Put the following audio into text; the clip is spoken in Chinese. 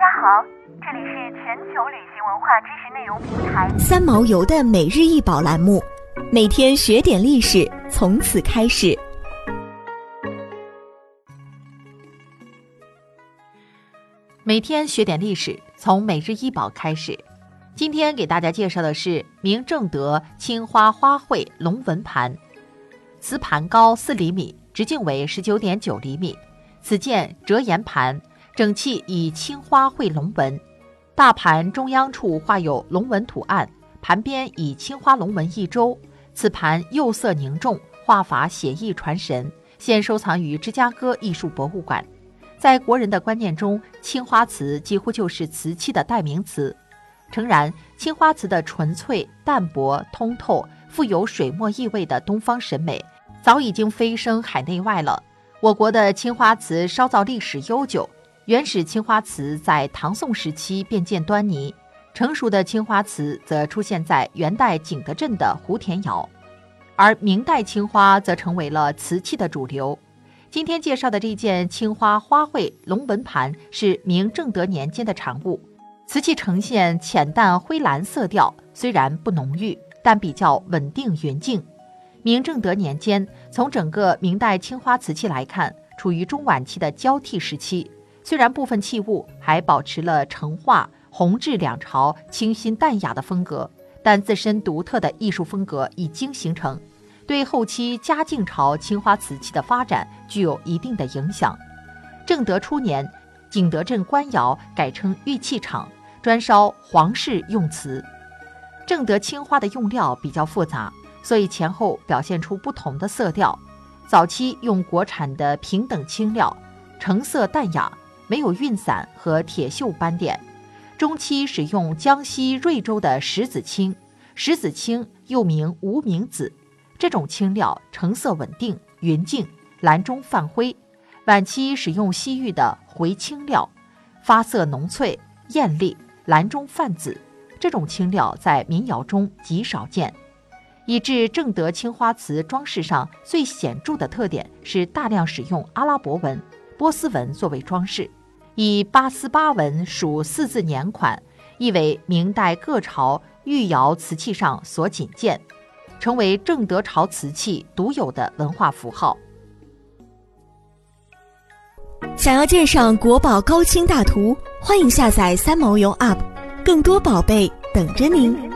家好，这里是全球旅行文化知识内容平台三毛游的每日一宝栏目，每天学点历史，从此开始。每天学点历史，从每日一宝开始。今天给大家介绍的是明正德青花花卉龙纹盘，瓷盘高四厘米，直径为十九点九厘米。此件折沿盘，整器以青花绘龙纹，大盘中央处画有龙纹图案，盘边以青花龙纹一周。此盘釉色凝重，画法写意传神，现收藏于芝加哥艺术博物馆。在国人的观念中，青花瓷几乎就是瓷器的代名词。诚然，青花瓷的纯粹、淡泊、通透、富有水墨意味的东方审美，早已经飞升海内外了。我国的青花瓷烧造历史悠久，原始青花瓷在唐宋时期便见端倪，成熟的青花瓷则出现在元代景德镇的湖田窑，而明代青花则成为了瓷器的主流。今天介绍的这件青花花卉龙纹盘是明正德年间的产物，瓷器呈现浅淡灰蓝色调，虽然不浓郁，但比较稳定匀净。明正德年间，从整个明代青花瓷器来看，处于中晚期的交替时期。虽然部分器物还保持了成化、弘治两朝清新淡雅的风格，但自身独特的艺术风格已经形成，对后期嘉靖朝青花瓷器的发展具有一定的影响。正德初年，景德镇官窑改称玉器厂，专烧皇室用瓷。正德青花的用料比较复杂。所以前后表现出不同的色调。早期用国产的平等青料，成色淡雅，没有晕散和铁锈斑点。中期使用江西瑞州的石子青，石子青又名无名紫，这种青料成色稳定、匀净，蓝中泛灰。晚期使用西域的回青料，发色浓翠、艳丽，蓝中泛紫，这种青料在民窑中极少见。以致正德青花瓷装饰上最显著的特点是大量使用阿拉伯文、波斯文作为装饰，以八思巴文属四字年款，意为明代各朝御窑瓷器上所仅见，成为正德朝瓷器独有的文化符号。想要鉴赏国宝高清大图，欢迎下载三毛游 App，更多宝贝等着您。